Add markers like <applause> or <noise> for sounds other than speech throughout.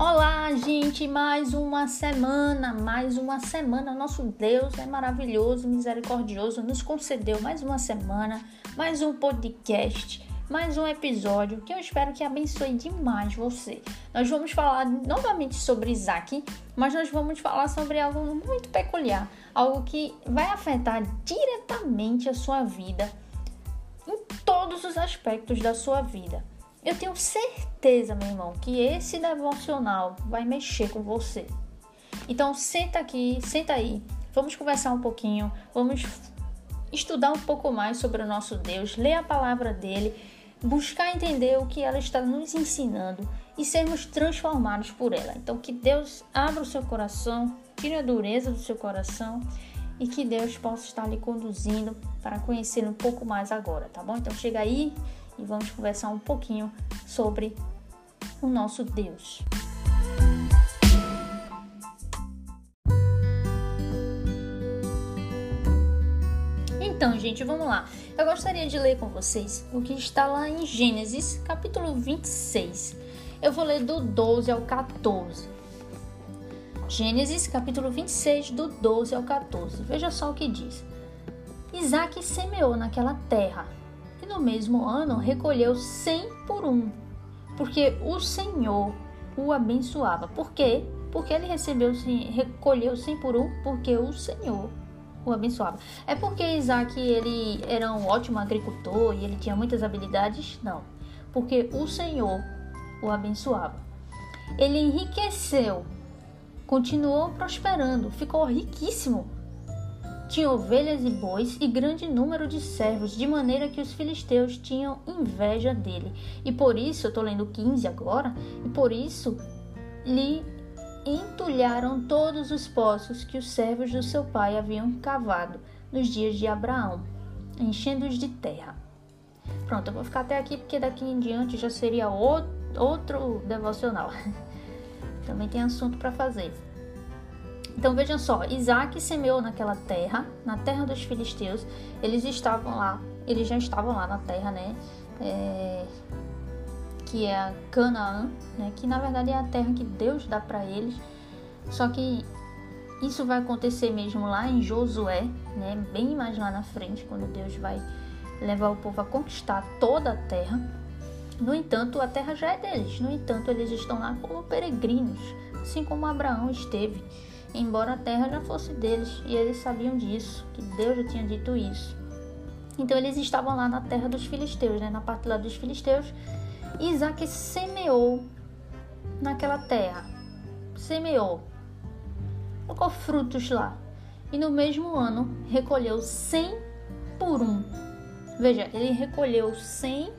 Olá, gente, mais uma semana, mais uma semana. Nosso Deus é maravilhoso, misericordioso, nos concedeu mais uma semana, mais um podcast, mais um episódio que eu espero que abençoe demais você. Nós vamos falar novamente sobre Isaac, mas nós vamos falar sobre algo muito peculiar, algo que vai afetar diretamente a sua vida em todos os aspectos da sua vida. Eu tenho certeza, meu irmão, que esse devocional vai mexer com você. Então senta aqui, senta aí, vamos conversar um pouquinho, vamos estudar um pouco mais sobre o nosso Deus, ler a palavra dele, buscar entender o que ela está nos ensinando e sermos transformados por ela. Então que Deus abra o seu coração, tire a dureza do seu coração e que Deus possa estar lhe conduzindo para conhecer um pouco mais agora, tá bom? Então chega aí e vamos conversar um pouquinho sobre o nosso Deus. Então, gente, vamos lá. Eu gostaria de ler com vocês o que está lá em Gênesis, capítulo 26. Eu vou ler do 12 ao 14. Gênesis, capítulo 26, do 12 ao 14. Veja só o que diz. Isaac semeou naquela terra no mesmo ano recolheu cem por um, porque o Senhor o abençoava. Por quê? Porque ele recebeu, recolheu cem por um, porque o Senhor o abençoava. É porque Isaac ele era um ótimo agricultor e ele tinha muitas habilidades? Não. Porque o Senhor o abençoava. Ele enriqueceu, continuou prosperando, ficou riquíssimo tinha ovelhas e bois e grande número de servos, de maneira que os filisteus tinham inveja dele. E por isso, eu estou lendo 15 agora, e por isso lhe entulharam todos os poços que os servos do seu pai haviam cavado nos dias de Abraão, enchendo-os de terra. Pronto, eu vou ficar até aqui porque daqui em diante já seria outro devocional. <laughs> Também tem assunto para fazer. Então vejam só, Isaac semeou naquela terra, na terra dos filisteus. Eles estavam lá, eles já estavam lá na terra, né? É, que é a Canaã, né? Que na verdade é a terra que Deus dá para eles. Só que isso vai acontecer mesmo lá em Josué, né? Bem mais lá na frente, quando Deus vai levar o povo a conquistar toda a terra. No entanto, a terra já é deles. No entanto, eles estão lá como peregrinos, assim como Abraão esteve embora a terra já fosse deles e eles sabiam disso, que Deus já tinha dito isso. Então eles estavam lá na terra dos filisteus, né, na parte lá dos filisteus. E Isaac semeou naquela terra, semeou, colocou frutos lá. E no mesmo ano recolheu cem por um. Veja, ele recolheu cem,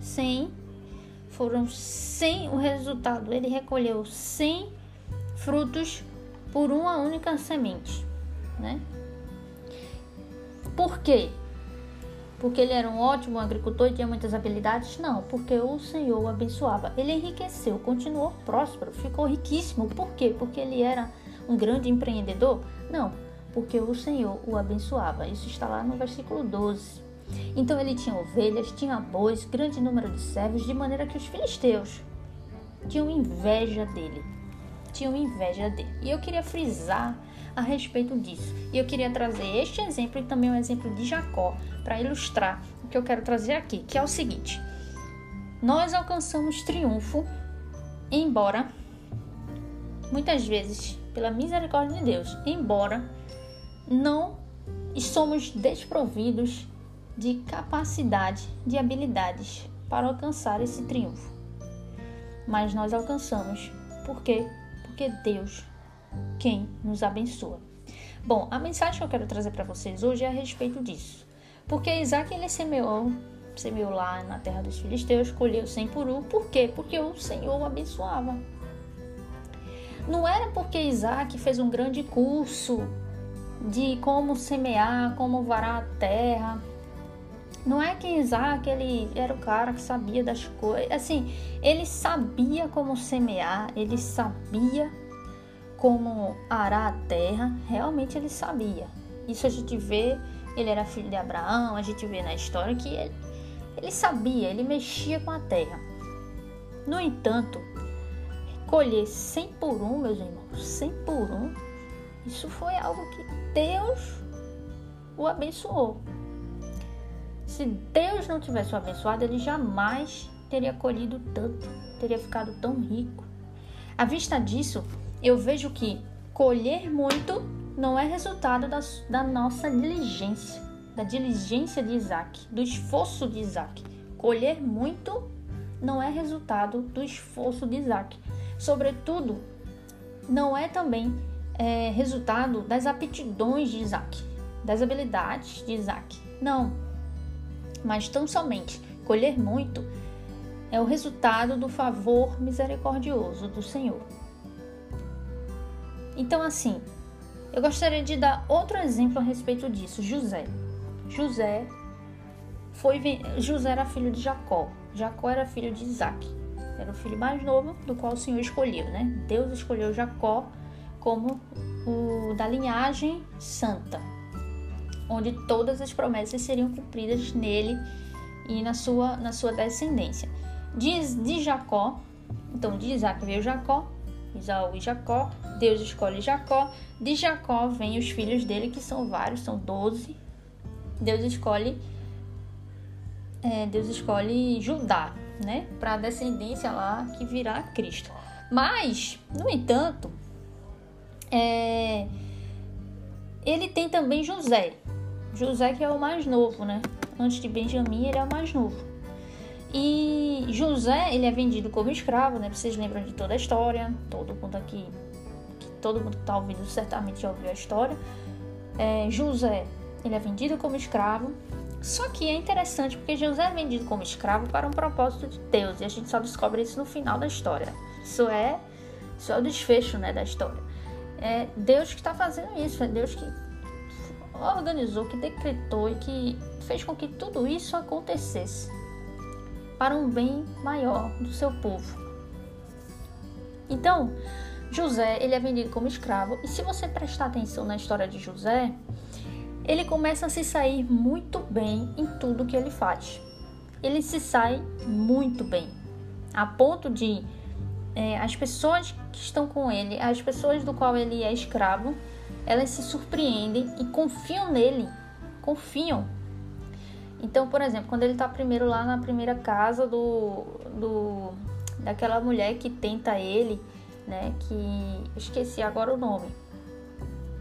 cem, foram cem o resultado. Ele recolheu cem frutos por uma única semente, né? Por quê? Porque ele era um ótimo agricultor e tinha muitas habilidades? Não, porque o Senhor o abençoava. Ele enriqueceu, continuou próspero, ficou riquíssimo. Por quê? Porque ele era um grande empreendedor? Não, porque o Senhor o abençoava. Isso está lá no versículo 12. Então ele tinha ovelhas, tinha bois, grande número de servos, de maneira que os filisteus tinham inveja dele tinham inveja dele. E eu queria frisar a respeito disso. E eu queria trazer este exemplo e também o exemplo de Jacó para ilustrar o que eu quero trazer aqui, que é o seguinte: nós alcançamos triunfo, embora muitas vezes, pela misericórdia de Deus, embora não somos desprovidos de capacidade, de habilidades para alcançar esse triunfo. Mas nós alcançamos porque porque Deus quem nos abençoa. Bom, a mensagem que eu quero trazer para vocês hoje é a respeito disso. Porque Isaac ele semeou, semeou lá na terra dos filisteus, colheu sem por um. Por quê? Porque o Senhor o abençoava. Não era porque Isaac fez um grande curso de como semear, como varar a terra, não é que Isaac ele era o cara que sabia das coisas. Assim, ele sabia como semear, ele sabia como arar a terra. Realmente ele sabia. Isso a gente vê. Ele era filho de Abraão. A gente vê na história que ele, ele sabia, ele mexia com a terra. No entanto, colher 100 por um, meus irmãos, 100 por um, isso foi algo que Deus o abençoou. Se Deus não tivesse o abençoado, ele jamais teria colhido tanto, teria ficado tão rico. À vista disso, eu vejo que colher muito não é resultado da, da nossa diligência, da diligência de Isaac, do esforço de Isaac. Colher muito não é resultado do esforço de Isaac. Sobretudo, não é também é, resultado das aptidões de Isaac, das habilidades de Isaac. Não. Mas tão somente colher muito é o resultado do favor misericordioso do Senhor. Então, assim, eu gostaria de dar outro exemplo a respeito disso. José. José foi José era filho de Jacó. Jacó era filho de Isaac. Era o filho mais novo do qual o Senhor escolheu, né? Deus escolheu Jacó como o da linhagem santa, onde todas as promessas seriam cumpridas nele e na sua, na sua descendência. Diz de Jacó, então de Isaac veio Jacó, Isaú e Jacó, Deus escolhe Jacó, de Jacó vem os filhos dele, que são vários, são doze. Deus escolhe é, Deus escolhe Judá, né, para a descendência lá que virá Cristo. Mas, no entanto, é, ele tem também José. José que é o mais novo, né? Antes de Benjamim, ele é o mais novo. E José, ele é vendido como escravo, né? Vocês lembram de toda a história? Todo mundo aqui, todo mundo que está ouvindo certamente já ouviu a história. É, José, ele é vendido como escravo só que é interessante porque José é vendido como escravo para um propósito de Deus e a gente só descobre isso no final da história. Isso é, isso é o desfecho né, da história. É Deus que está fazendo isso, é Deus que organizou, que decretou e que fez com que tudo isso acontecesse para um bem maior do seu povo. Então, José, ele é vendido como escravo, e se você prestar atenção na história de José, ele começa a se sair muito bem em tudo que ele faz. Ele se sai muito bem, a ponto de é, as pessoas que estão com ele, as pessoas do qual ele é escravo, elas se surpreendem e confiam nele, confiam. Então, por exemplo, quando ele está primeiro lá na primeira casa do, do daquela mulher que tenta ele, né? Que esqueci agora o nome,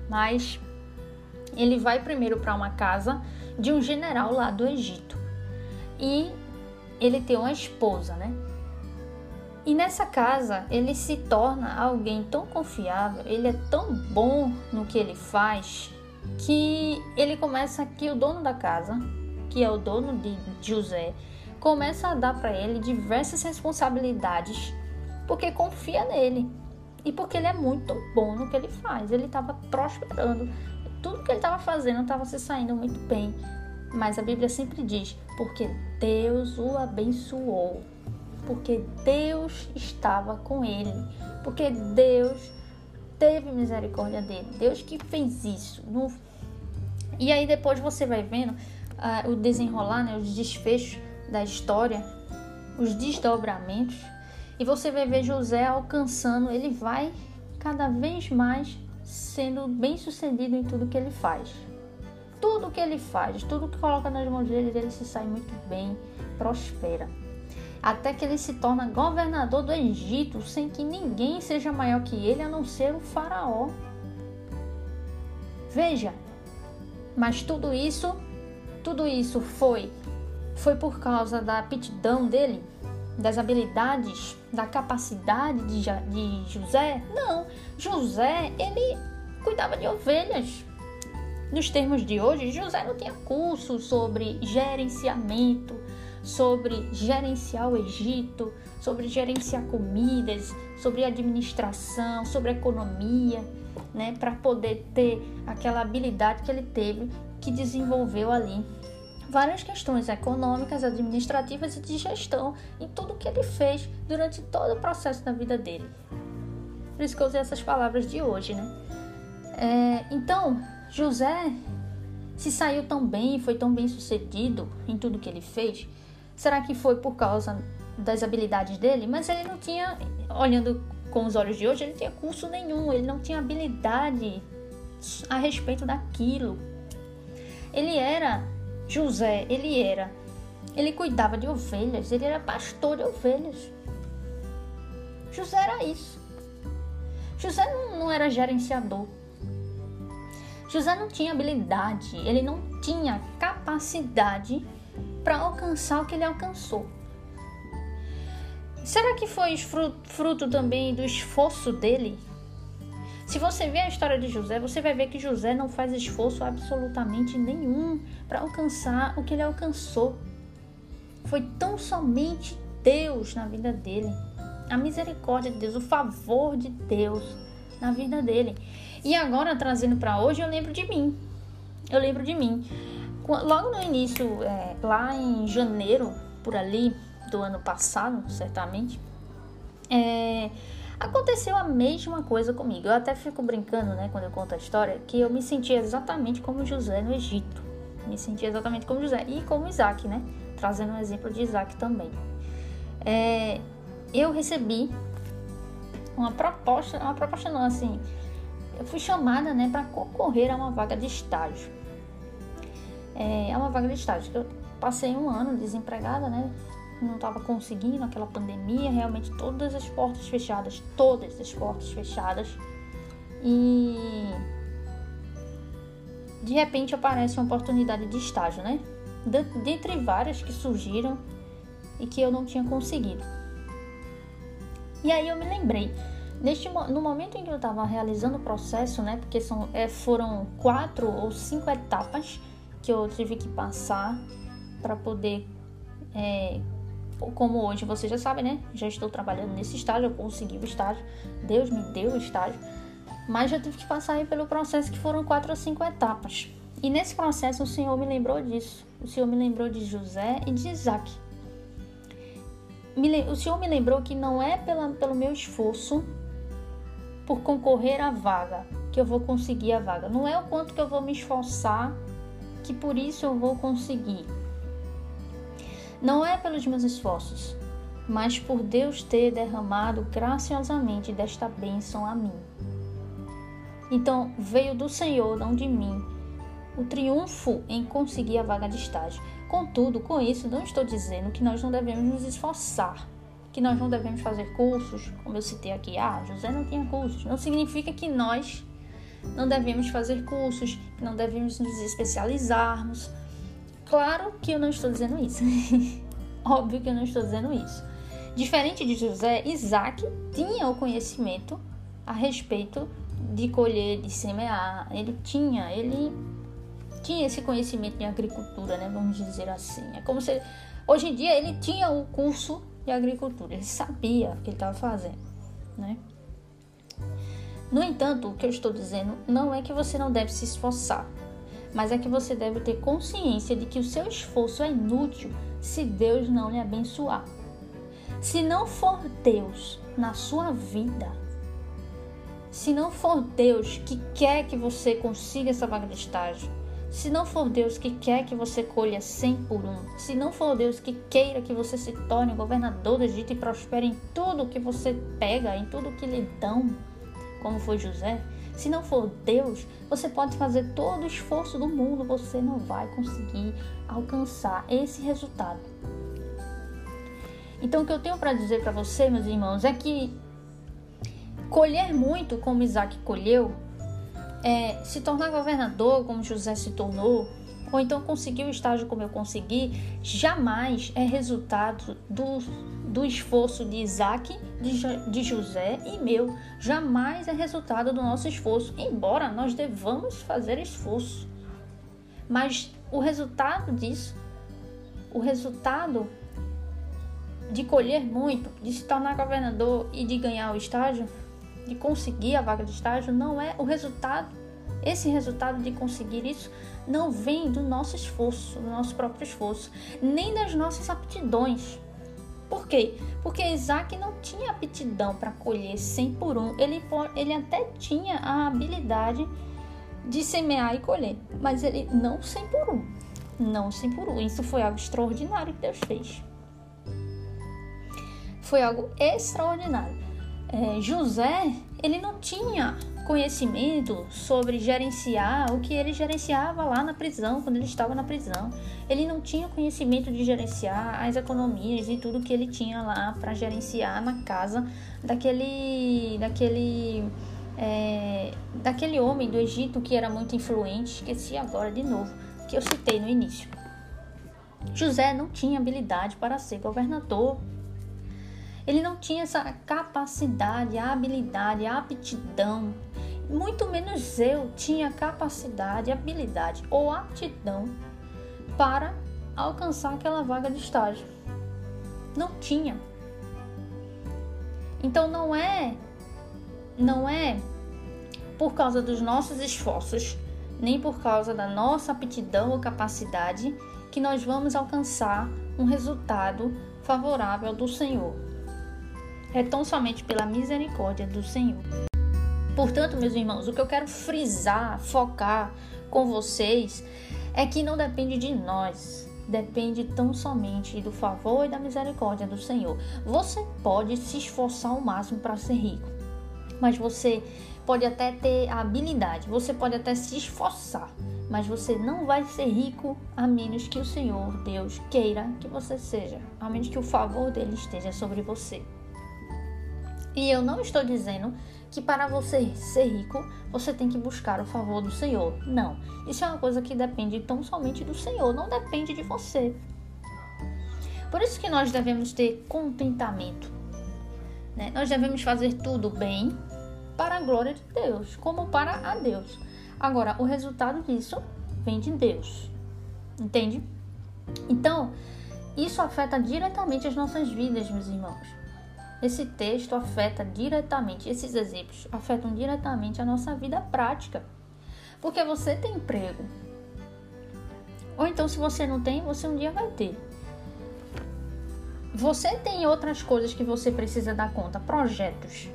mas ele vai primeiro para uma casa de um general lá do Egito. E ele tem uma esposa, né? E nessa casa ele se torna alguém tão confiável, ele é tão bom no que ele faz, que ele começa que o dono da casa, que é o dono de José, começa a dar para ele diversas responsabilidades, porque confia nele e porque ele é muito bom no que ele faz. Ele estava prosperando, tudo que ele estava fazendo estava se saindo muito bem. Mas a Bíblia sempre diz: porque Deus o abençoou, porque Deus estava com ele, porque Deus teve misericórdia dele, Deus que fez isso. E aí depois você vai vendo uh, o desenrolar, né, os desfechos da história, os desdobramentos, e você vai ver José alcançando, ele vai cada vez mais sendo bem sucedido em tudo que ele faz. Tudo que ele faz, tudo que coloca nas mãos dele, ele se sai muito bem, prospera. Até que ele se torna governador do Egito, sem que ninguém seja maior que ele, a não ser o faraó. Veja, mas tudo isso, tudo isso foi foi por causa da aptidão dele das habilidades, da capacidade de, de José? Não, José, ele cuidava de ovelhas. Nos termos de hoje, José não tinha curso sobre gerenciamento, sobre gerenciar o Egito, sobre gerenciar comidas, sobre administração, sobre economia, né, para poder ter aquela habilidade que ele teve, que desenvolveu ali várias questões econômicas, administrativas e de gestão em tudo que ele fez durante todo o processo da vida dele. Por isso que eu usei essas palavras de hoje, né? É, então, José se saiu tão bem, foi tão bem sucedido em tudo que ele fez. Será que foi por causa das habilidades dele? Mas ele não tinha, olhando com os olhos de hoje, ele tinha curso nenhum, ele não tinha habilidade a respeito daquilo. Ele era José, ele era, ele cuidava de ovelhas, ele era pastor de ovelhas. José era isso. José não, não era gerenciador. José não tinha habilidade, ele não tinha capacidade para alcançar o que ele alcançou. Será que foi fruto também do esforço dele? Se você ver a história de José, você vai ver que José não faz esforço absolutamente nenhum para alcançar o que ele alcançou. Foi tão somente Deus na vida dele, a misericórdia de Deus, o favor de Deus na vida dele. E agora, trazendo para hoje, eu lembro de mim. Eu lembro de mim. Logo no início, é, lá em janeiro, por ali, do ano passado, certamente, é, aconteceu a mesma coisa comigo. Eu até fico brincando, né, quando eu conto a história, que eu me senti exatamente como José no Egito. Me senti exatamente como José e como Isaac, né? Trazendo um exemplo de Isaac também. É, eu recebi uma proposta, uma proposta não, assim, eu fui chamada, né, para concorrer a uma vaga de estágio. É, é uma vaga de estágio. Eu passei um ano desempregada, né? não estava conseguindo aquela pandemia, realmente todas as portas fechadas, todas as portas fechadas. E de repente aparece uma oportunidade de estágio, né? Dentre várias que surgiram e que eu não tinha conseguido. E aí eu me lembrei, neste, no momento em que eu estava realizando o processo, né? Porque são, é, foram quatro ou cinco etapas que eu tive que passar para poder é, como hoje você já sabe, né? Já estou trabalhando nesse estágio, eu consegui o estágio, Deus me deu o estágio, mas já tive que passar aí pelo processo que foram quatro ou cinco etapas. E nesse processo o Senhor me lembrou disso. O Senhor me lembrou de José e de Isaac. O Senhor me lembrou que não é pela, pelo meu esforço por concorrer à vaga que eu vou conseguir a vaga. Não é o quanto que eu vou me esforçar que por isso eu vou conseguir não é pelos meus esforços, mas por Deus ter derramado graciosamente desta bênção a mim. Então veio do Senhor, não de mim, o triunfo em conseguir a vaga de estágio. Contudo, com isso, não estou dizendo que nós não devemos nos esforçar, que nós não devemos fazer cursos, como eu citei aqui. Ah, José não tinha cursos. Não significa que nós não devemos fazer cursos, que não devemos nos especializarmos, Claro que eu não estou dizendo isso. <laughs> Óbvio que eu não estou dizendo isso. Diferente de José, Isaac tinha o conhecimento a respeito de colher, de semear. Ele tinha, ele tinha esse conhecimento de agricultura, né? Vamos dizer assim. É como se hoje em dia ele tinha o curso de agricultura, ele sabia o que ele estava fazendo, né? No entanto, o que eu estou dizendo não é que você não deve se esforçar mas é que você deve ter consciência de que o seu esforço é inútil se Deus não lhe abençoar. Se não for Deus na sua vida, se não for Deus que quer que você consiga essa vaga de estágio, se não for Deus que quer que você colha 100 por um, se não for Deus que queira que você se torne governador do Egito e prospere em tudo que você pega, em tudo que lhe dão, como foi José, se não for Deus, você pode fazer todo o esforço do mundo, você não vai conseguir alcançar esse resultado. Então, o que eu tenho para dizer para você, meus irmãos, é que colher muito, como Isaac colheu, é, se tornar governador, como José se tornou, ou então conseguir o estágio como eu consegui, jamais é resultado do do esforço de Isaac, de, de José e meu. Jamais é resultado do nosso esforço, embora nós devamos fazer esforço. Mas o resultado disso, o resultado de colher muito, de se tornar governador e de ganhar o estágio, de conseguir a vaga de estágio, não é o resultado. Esse resultado de conseguir isso não vem do nosso esforço, do nosso próprio esforço, nem das nossas aptidões. Por quê? Porque Isaac não tinha aptidão para colher 100 por um. Ele, ele até tinha a habilidade de semear e colher, mas ele não 100 por um. Não 100 por um. Isso foi algo extraordinário que Deus fez. Foi algo extraordinário. é, José, ele não tinha conhecimento sobre gerenciar o que ele gerenciava lá na prisão, quando ele estava na prisão. Ele não tinha conhecimento de gerenciar as economias e tudo que ele tinha lá para gerenciar na casa daquele, daquele, é, daquele homem do Egito que era muito influente. Esqueci agora de novo, que eu citei no início. José não tinha habilidade para ser governador ele não tinha essa capacidade, a habilidade, a aptidão. Muito menos eu tinha capacidade, habilidade ou aptidão para alcançar aquela vaga de estágio. Não tinha. Então não é não é por causa dos nossos esforços, nem por causa da nossa aptidão ou capacidade que nós vamos alcançar um resultado favorável do Senhor é tão somente pela misericórdia do Senhor. Portanto, meus irmãos, o que eu quero frisar, focar com vocês é que não depende de nós, depende tão somente do favor e da misericórdia do Senhor. Você pode se esforçar ao máximo para ser rico, mas você pode até ter a habilidade, você pode até se esforçar, mas você não vai ser rico a menos que o Senhor, Deus, queira que você seja, a menos que o favor dele esteja sobre você. E eu não estou dizendo que para você ser rico, você tem que buscar o favor do Senhor. Não. Isso é uma coisa que depende tão somente do Senhor, não depende de você. Por isso que nós devemos ter contentamento. Né? Nós devemos fazer tudo bem para a glória de Deus, como para a Deus. Agora, o resultado disso vem de Deus. Entende? Então, isso afeta diretamente as nossas vidas, meus irmãos. Esse texto afeta diretamente, esses exemplos afetam diretamente a nossa vida prática. Porque você tem emprego. Ou então, se você não tem, você um dia vai ter. Você tem outras coisas que você precisa dar conta, projetos,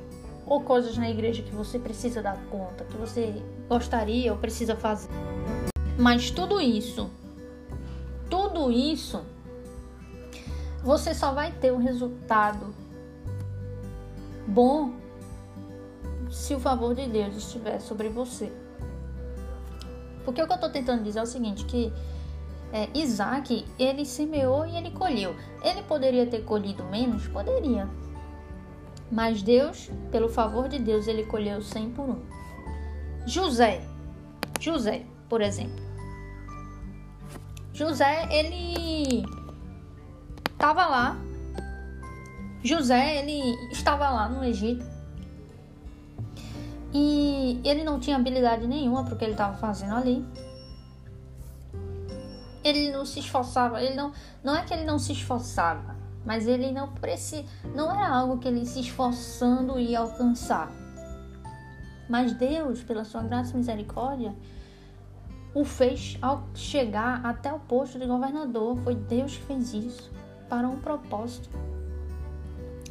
ou coisas na igreja que você precisa dar conta, que você gostaria ou precisa fazer. Mas tudo isso, tudo isso, você só vai ter o resultado bom se o favor de Deus estiver sobre você. Porque o que eu estou tentando dizer é o seguinte, que é, Isaac, ele semeou e ele colheu. Ele poderia ter colhido menos? Poderia. Mas Deus, pelo favor de Deus, ele colheu 100 por um. José, José, por exemplo. José, ele estava lá José, ele estava lá no Egito e ele não tinha habilidade nenhuma para o que ele estava fazendo ali. Ele não se esforçava, ele não, não é que ele não se esforçava, mas ele não precisa, não era algo que ele se esforçando ia alcançar. Mas Deus, pela sua graça e misericórdia, o fez ao chegar até o posto de governador. Foi Deus que fez isso para um propósito.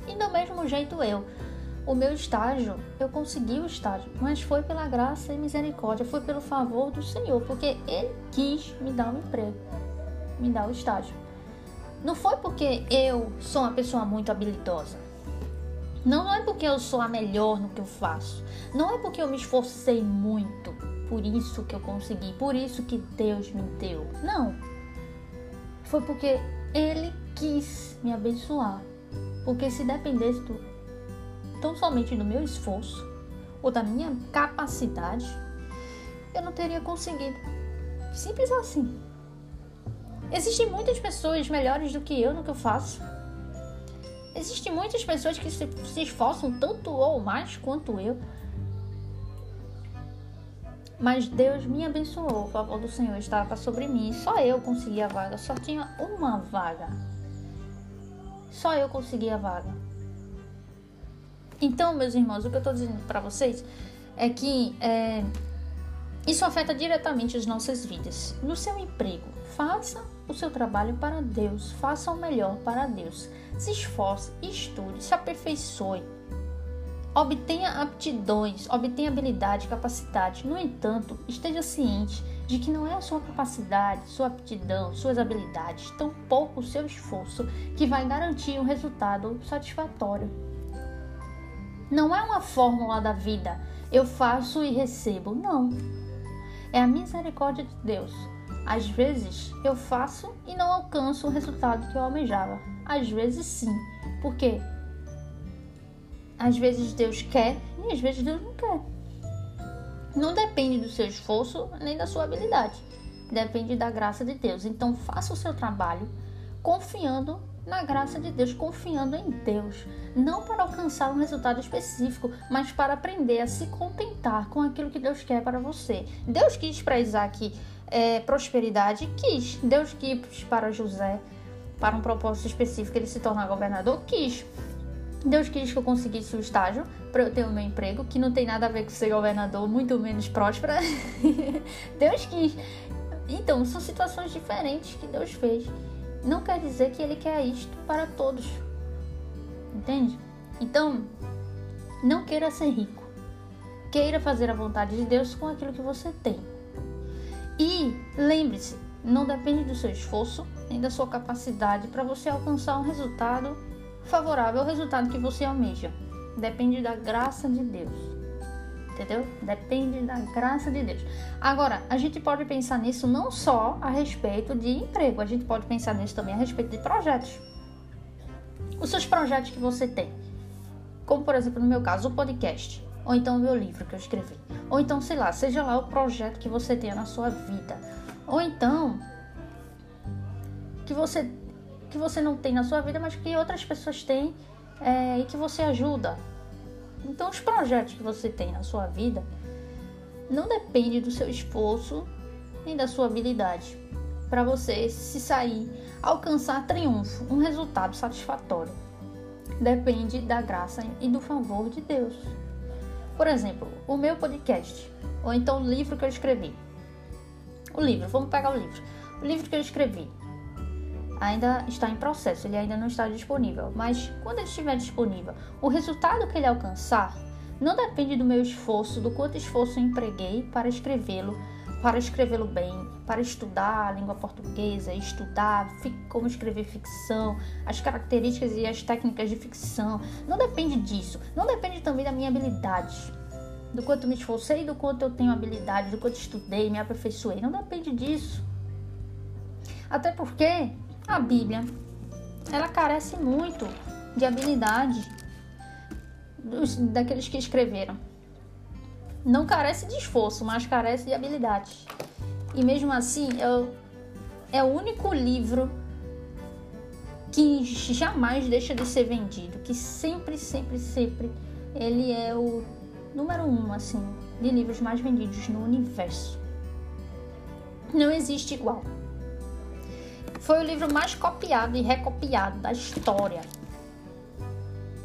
E do mesmo jeito eu. O meu estágio, eu consegui o estágio, mas foi pela graça e misericórdia, foi pelo favor do Senhor, porque Ele quis me dar um emprego, me dar o estágio. Não foi porque eu sou uma pessoa muito habilidosa. Não, é porque eu sou a melhor no que eu faço. Não é porque eu me esforcei muito. Por isso que eu consegui. Por isso que Deus me deu. Não. Foi porque Ele quis me abençoar. Porque se dependesse do, tão somente do meu esforço ou da minha capacidade, eu não teria conseguido. Simples assim. Existem muitas pessoas melhores do que eu no que eu faço. Existem muitas pessoas que se, se esforçam tanto ou mais quanto eu. Mas Deus me abençoou, o favor do Senhor estava sobre mim. Só eu consegui a vaga, só tinha uma vaga. Só eu consegui a vaga. Então, meus irmãos, o que eu estou dizendo para vocês é que é, isso afeta diretamente as nossas vidas. No seu emprego, faça o seu trabalho para Deus, faça o melhor para Deus. Se esforce, estude, se aperfeiçoe. Obtenha aptidões, obtenha habilidade, capacidade. No entanto, esteja ciente de que não é a sua capacidade, sua aptidão, suas habilidades, tampouco o seu esforço que vai garantir um resultado satisfatório. Não é uma fórmula da vida. Eu faço e recebo. Não. É a misericórdia de Deus. Às vezes eu faço e não alcanço o resultado que eu almejava. Às vezes sim. Por quê? Às vezes Deus quer e às vezes Deus não quer. Não depende do seu esforço nem da sua habilidade. Depende da graça de Deus. Então faça o seu trabalho confiando na graça de Deus, confiando em Deus, não para alcançar um resultado específico, mas para aprender a se contentar com aquilo que Deus quer para você. Deus quis para Isaac é, prosperidade, quis. Deus quis para José, para um propósito específico, ele se tornar governador, quis. Deus quis que eu conseguisse o estágio para eu ter o meu emprego, que não tem nada a ver com ser governador, muito menos próspera. <laughs> Deus quis. Então, são situações diferentes que Deus fez não quer dizer que ele quer isto para todos. Entende? Então, não queira ser rico. Queira fazer a vontade de Deus com aquilo que você tem. E lembre-se, não depende do seu esforço nem da sua capacidade para você alcançar um resultado favorável ao resultado que você almeja. Depende da graça de Deus entendeu? Depende da graça de Deus. Agora, a gente pode pensar nisso não só a respeito de emprego, a gente pode pensar nisso também a respeito de projetos. Os seus projetos que você tem. Como, por exemplo, no meu caso, o podcast. Ou então o meu livro que eu escrevi. Ou então, sei lá, seja lá o projeto que você tenha na sua vida. Ou então, que você, que você não tem na sua vida, mas que outras pessoas têm é, e que você ajuda. Então, os projetos que você tem na sua vida não depende do seu esforço nem da sua habilidade para você se sair, alcançar triunfo, um resultado satisfatório. Depende da graça e do favor de Deus. Por exemplo, o meu podcast, ou então o livro que eu escrevi. O livro, vamos pegar o livro. O livro que eu escrevi ainda está em processo, ele ainda não está disponível. Mas quando ele estiver disponível, o resultado que ele alcançar não depende do meu esforço, do quanto esforço eu empreguei para escrevê-lo, para escrevê-lo bem, para estudar a língua portuguesa, estudar como escrever ficção, as características e as técnicas de ficção. Não depende disso. Não depende também da minha habilidade. Do quanto me esforcei, do quanto eu tenho habilidade, do quanto estudei, me aperfeiçoei. Não depende disso. Até porque a Bíblia, ela carece muito de habilidade dos, daqueles que escreveram. Não carece de esforço, mas carece de habilidade. E mesmo assim, é, é o único livro que jamais deixa de ser vendido, que sempre, sempre, sempre ele é o número um, assim, de livros mais vendidos no universo. Não existe igual. Foi o livro mais copiado e recopiado da história.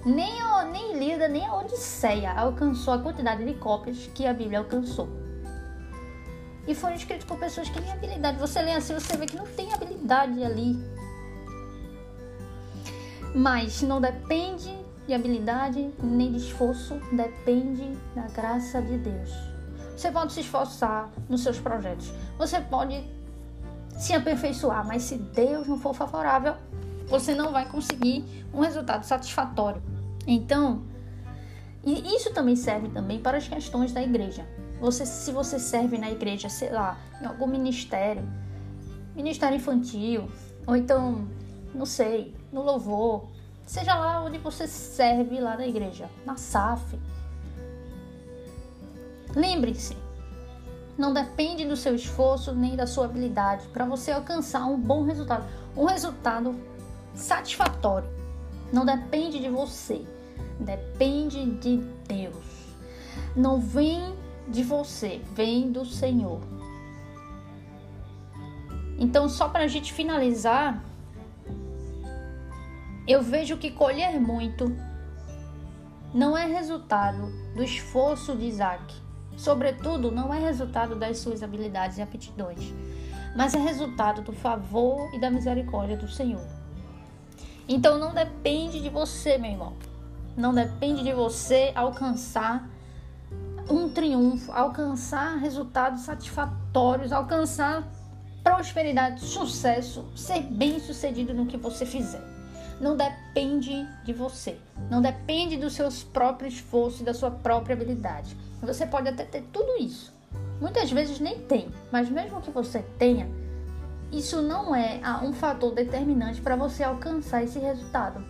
Nem, a, nem Lida, nem a Odisseia alcançou a quantidade de cópias que a Bíblia alcançou. E foram escritos por pessoas que têm habilidade. Você lê assim, você vê que não tem habilidade ali. Mas não depende de habilidade nem de esforço, depende da graça de Deus. Você pode se esforçar nos seus projetos. Você pode se aperfeiçoar, mas se Deus não for favorável, você não vai conseguir um resultado satisfatório. Então, e isso também serve também para as questões da igreja. Você, se você serve na igreja, sei lá, em algum ministério, ministério infantil, ou então, não sei, no louvor, seja lá onde você serve lá na igreja, na SAF. Lembre-se, não depende do seu esforço nem da sua habilidade para você alcançar um bom resultado, um resultado satisfatório. Não depende de você, depende de Deus. Não vem de você, vem do Senhor. Então, só para a gente finalizar, eu vejo que colher muito não é resultado do esforço de Isaac, Sobretudo, não é resultado das suas habilidades e aptidões, mas é resultado do favor e da misericórdia do Senhor. Então não depende de você, meu irmão. Não depende de você alcançar um triunfo, alcançar resultados satisfatórios, alcançar prosperidade, sucesso, ser bem sucedido no que você fizer. Não depende de você, não depende dos seus próprios esforços e da sua própria habilidade. Você pode até ter tudo isso. Muitas vezes nem tem, mas mesmo que você tenha, isso não é ah, um fator determinante para você alcançar esse resultado.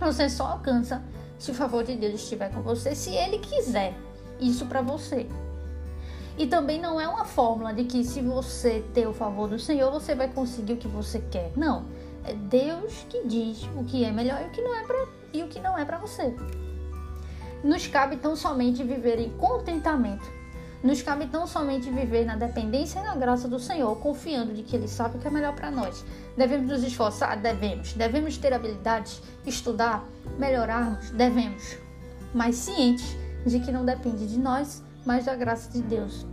Você só alcança se o favor de Deus estiver com você, se Ele quiser isso para você. E também não é uma fórmula de que se você ter o favor do Senhor, você vai conseguir o que você quer. Não. É Deus que diz o que é melhor e o que não é para e o que não é para você. Nos cabe tão somente viver em contentamento. Nos cabe tão somente viver na dependência e na graça do Senhor, confiando de que Ele sabe o que é melhor para nós. Devemos nos esforçar? Devemos. Devemos ter habilidades, estudar, melhorarmos? Devemos. Mas cientes de que não depende de nós, mas da graça de Deus.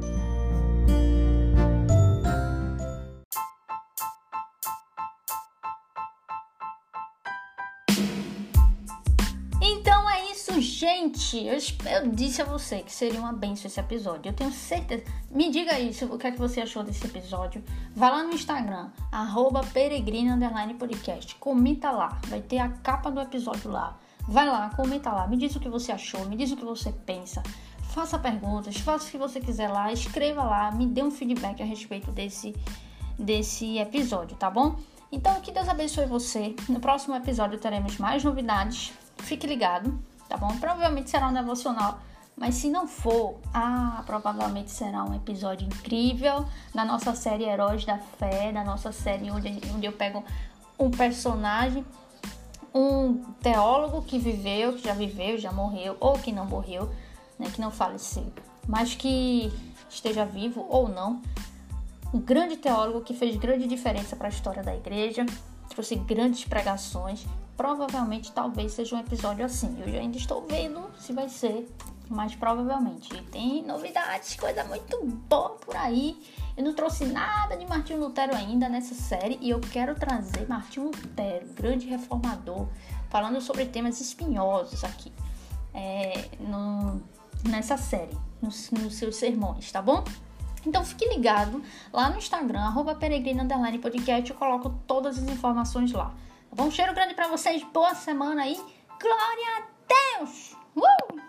Gente. Eu, eu, disse a você que seria uma benção esse episódio. Eu tenho certeza. Me diga isso, o que é que você achou desse episódio. Vá lá no Instagram, arroba peregrina podcast. Comenta lá. Vai ter a capa do episódio lá. Vai lá, comenta lá. Me diz o que você achou, me diz o que você pensa. Faça perguntas, faça o que você quiser lá, escreva lá, me dê um feedback a respeito desse, desse episódio, tá bom? Então, que Deus abençoe você. No próximo episódio teremos mais novidades. Fique ligado, tá bom? Provavelmente será um devocional, mas se não for, ah, provavelmente será um episódio incrível da nossa série Heróis da Fé, da nossa série onde, onde eu pego um personagem, um teólogo que viveu, que já viveu, já morreu ou que não morreu né, que não faleceu, mas que esteja vivo ou não, um grande teólogo que fez grande diferença para a história da igreja, trouxe grandes pregações. Provavelmente, talvez seja um episódio assim. Eu ainda estou vendo se vai ser, mas provavelmente. E tem novidades, coisa muito boa por aí. Eu não trouxe nada de Martinho Lutero ainda nessa série e eu quero trazer Martinho Lutero, grande reformador, falando sobre temas espinhosos aqui. É, no, nessa série, nos, nos seus sermões, tá bom? Então fique ligado lá no Instagram, arroba peregrina podcast, eu coloco todas as informações lá. Tá bom? Um cheiro grande para vocês, boa semana aí, glória a Deus! Uh!